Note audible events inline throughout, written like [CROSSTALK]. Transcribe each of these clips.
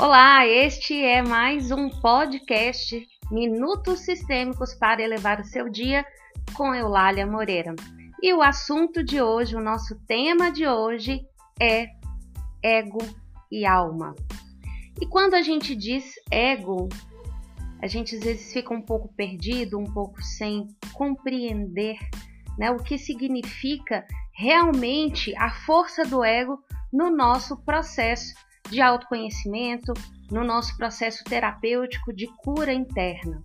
Olá, este é mais um podcast Minutos Sistêmicos para elevar o seu dia com Eulália Moreira. E o assunto de hoje, o nosso tema de hoje é ego e alma. E quando a gente diz ego, a gente às vezes fica um pouco perdido, um pouco sem compreender né, o que significa realmente a força do ego no nosso processo de autoconhecimento, no nosso processo terapêutico de cura interna.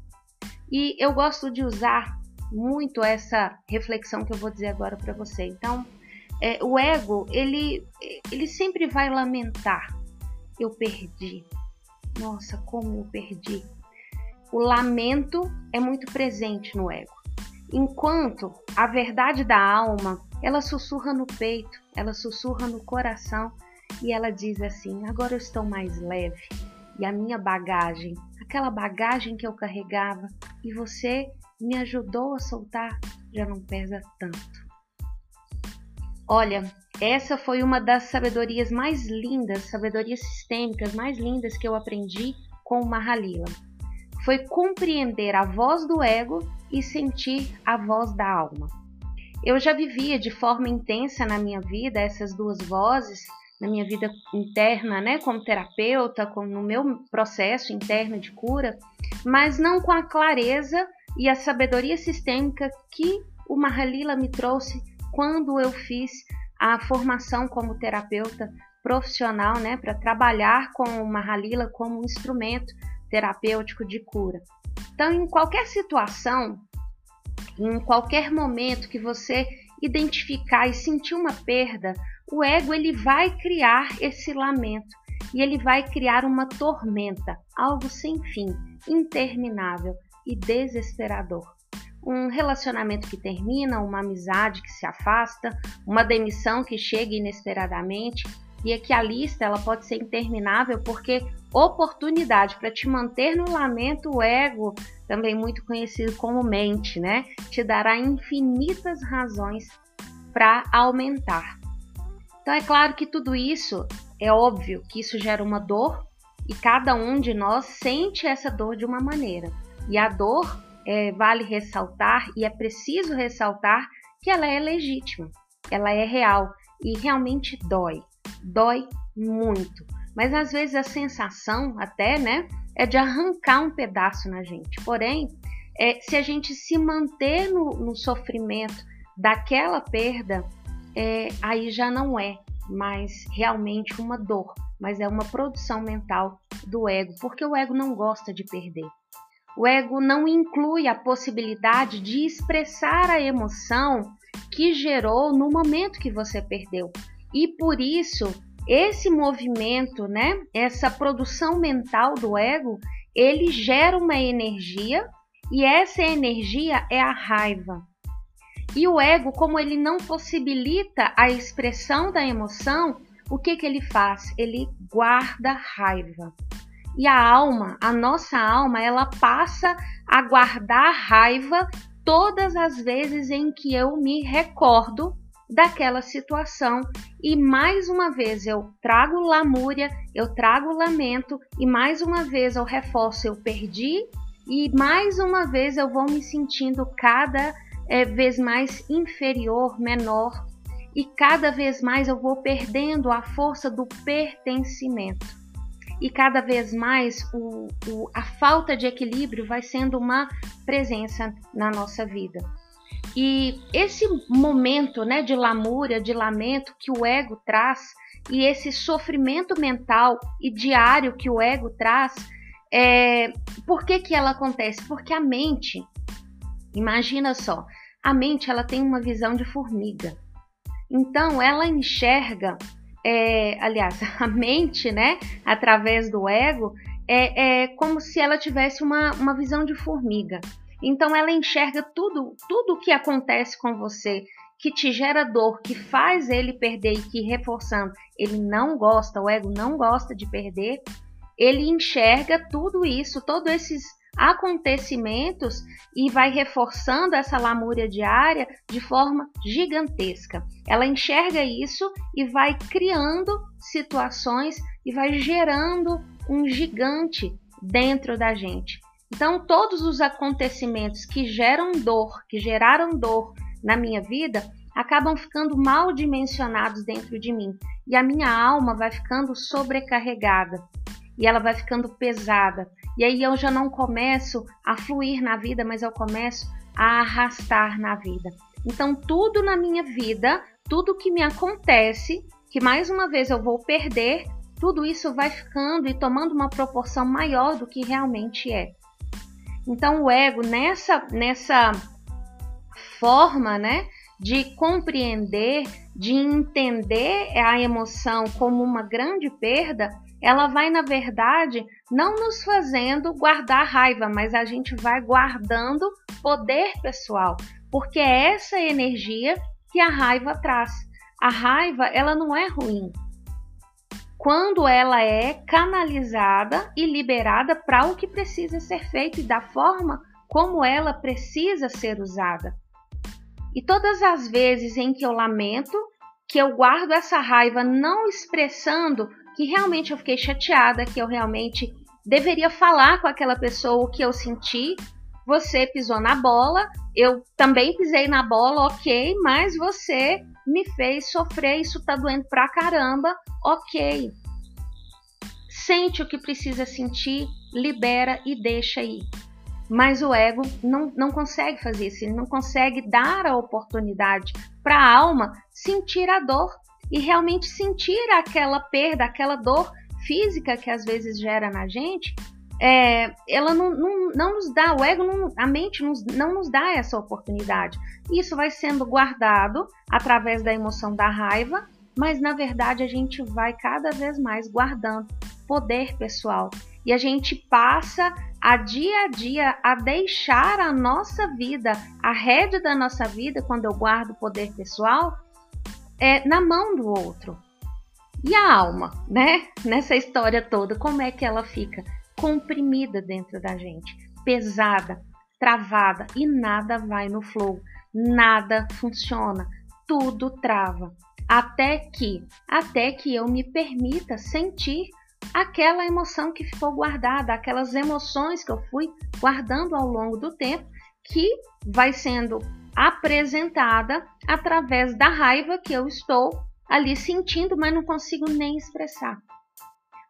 E eu gosto de usar muito essa reflexão que eu vou dizer agora para você. Então, é, o ego, ele, ele sempre vai lamentar. Eu perdi. Nossa, como eu perdi. O lamento é muito presente no ego. Enquanto a verdade da alma, ela sussurra no peito, ela sussurra no coração e ela diz assim: agora eu estou mais leve e a minha bagagem, aquela bagagem que eu carregava e você me ajudou a soltar, já não pesa tanto. Olha, essa foi uma das sabedorias mais lindas, sabedorias sistêmicas mais lindas que eu aprendi com o Mahalila. Foi compreender a voz do ego e sentir a voz da alma. Eu já vivia de forma intensa na minha vida essas duas vozes na minha vida interna, né, como terapeuta, no meu processo interno de cura, mas não com a clareza e a sabedoria sistêmica que o Mahalila me trouxe quando eu fiz a formação como terapeuta profissional, né, para trabalhar com o Mahalila como um instrumento terapêutico de cura. Então, em qualquer situação, em qualquer momento que você identificar e sentir uma perda, o ego ele vai criar esse lamento e ele vai criar uma tormenta, algo sem fim, interminável e desesperador. Um relacionamento que termina, uma amizade que se afasta, uma demissão que chega inesperadamente, e aqui a lista ela pode ser interminável porque oportunidade para te manter no lamento, o ego, também muito conhecido como mente, né, te dará infinitas razões para aumentar. Então é claro que tudo isso é óbvio que isso gera uma dor e cada um de nós sente essa dor de uma maneira. E a dor é, vale ressaltar e é preciso ressaltar que ela é legítima, ela é real e realmente dói, dói muito. Mas às vezes a sensação até, né, é de arrancar um pedaço na gente. Porém, é, se a gente se manter no, no sofrimento daquela perda, é, aí já não é mais realmente uma dor, mas é uma produção mental do ego, porque o ego não gosta de perder. O ego não inclui a possibilidade de expressar a emoção que gerou no momento que você perdeu. E por isso, esse movimento, né, essa produção mental do ego, ele gera uma energia e essa energia é a raiva. E o ego, como ele não possibilita a expressão da emoção, o que, que ele faz? Ele guarda raiva. E a alma, a nossa alma, ela passa a guardar raiva todas as vezes em que eu me recordo daquela situação e mais uma vez eu trago lamúria, eu trago lamento e mais uma vez eu reforço eu perdi e mais uma vez eu vou me sentindo cada é, vez mais inferior, menor, e cada vez mais eu vou perdendo a força do pertencimento. E cada vez mais o, o, a falta de equilíbrio vai sendo uma presença na nossa vida. E esse momento né, de lamúria, de lamento que o ego traz, e esse sofrimento mental e diário que o ego traz, é, por que, que ela acontece? Porque a mente, Imagina só, a mente ela tem uma visão de formiga. Então ela enxerga, é, aliás, [LAUGHS] a mente, né, através do ego, é, é como se ela tivesse uma, uma visão de formiga. Então ela enxerga tudo, tudo que acontece com você, que te gera dor, que faz ele perder e que reforçando, ele não gosta, o ego não gosta de perder. Ele enxerga tudo isso, todos esses acontecimentos e vai reforçando essa lamúria diária de forma gigantesca. Ela enxerga isso e vai criando situações e vai gerando um gigante dentro da gente. Então, todos os acontecimentos que geram dor, que geraram dor na minha vida, acabam ficando mal dimensionados dentro de mim e a minha alma vai ficando sobrecarregada e ela vai ficando pesada. E aí eu já não começo a fluir na vida, mas eu começo a arrastar na vida. Então, tudo na minha vida, tudo que me acontece, que mais uma vez eu vou perder, tudo isso vai ficando e tomando uma proporção maior do que realmente é. Então, o ego, nessa, nessa forma, né, de compreender, de entender a emoção como uma grande perda, ela vai, na verdade, não nos fazendo guardar raiva, mas a gente vai guardando poder pessoal, porque é essa energia que a raiva traz. A raiva, ela não é ruim. Quando ela é canalizada e liberada para o que precisa ser feito e da forma como ela precisa ser usada. E todas as vezes em que eu lamento, que eu guardo essa raiva não expressando que realmente eu fiquei chateada, que eu realmente deveria falar com aquela pessoa o que eu senti. Você pisou na bola, eu também pisei na bola, ok, mas você me fez sofrer, isso tá doendo pra caramba, ok. Sente o que precisa sentir, libera e deixa aí. Mas o ego não, não consegue fazer isso, ele não consegue dar a oportunidade para a alma sentir a dor e realmente sentir aquela perda, aquela dor física que às vezes gera na gente. É, ela não, não, não, nos dá, o ego, não, a mente nos, não nos dá essa oportunidade. Isso vai sendo guardado através da emoção da raiva, mas na verdade a gente vai cada vez mais guardando poder pessoal e a gente passa a dia a dia a deixar a nossa vida, a rede da nossa vida, quando eu guardo poder pessoal, é na mão do outro. E a alma, né? [LAUGHS] Nessa história toda, como é que ela fica? Comprimida dentro da gente, pesada, travada e nada vai no flow, nada funciona, tudo trava. Até que, até que eu me permita sentir aquela emoção que ficou guardada, aquelas emoções que eu fui guardando ao longo do tempo, que vai sendo apresentada através da raiva que eu estou ali sentindo, mas não consigo nem expressar.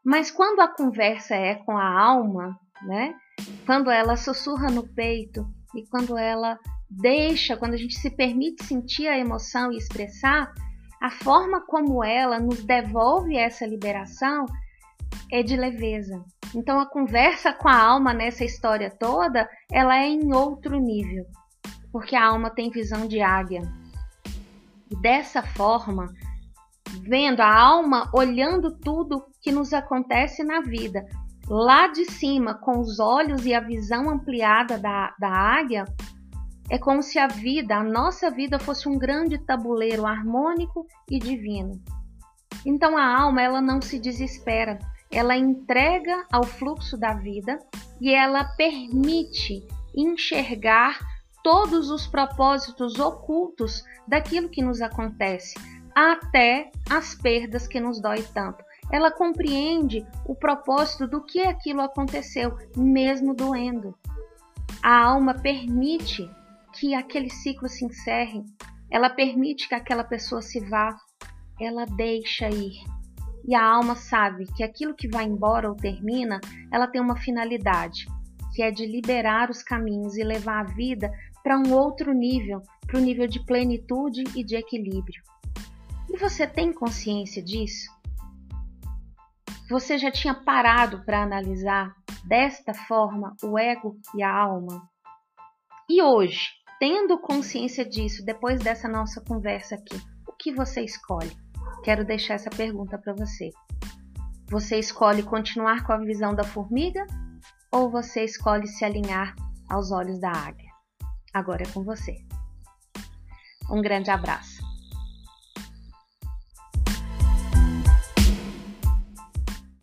Mas quando a conversa é com a alma, né? Quando ela sussurra no peito e quando ela deixa, quando a gente se permite sentir a emoção e expressar, a forma como ela nos devolve essa liberação é de leveza. Então a conversa com a alma nessa história toda, ela é em outro nível, porque a alma tem visão de águia. Dessa forma, vendo a alma olhando tudo que nos acontece na vida, lá de cima, com os olhos e a visão ampliada da, da águia, é como se a vida, a nossa vida, fosse um grande tabuleiro harmônico e divino. Então a alma ela não se desespera, ela entrega ao fluxo da vida e ela permite enxergar todos os propósitos ocultos daquilo que nos acontece, até as perdas que nos dói tanto. Ela compreende o propósito do que aquilo aconteceu, mesmo doendo. A alma permite que aquele ciclo se encerre, ela permite que aquela pessoa se vá, ela deixa ir e a alma sabe que aquilo que vai embora ou termina, ela tem uma finalidade, que é de liberar os caminhos e levar a vida para um outro nível, para o nível de plenitude e de equilíbrio. E você tem consciência disso? Você já tinha parado para analisar desta forma o ego e a alma? E hoje, tendo consciência disso, depois dessa nossa conversa aqui, o que você escolhe? quero deixar essa pergunta para você. Você escolhe continuar com a visão da formiga ou você escolhe se alinhar aos olhos da águia? Agora é com você. Um grande abraço.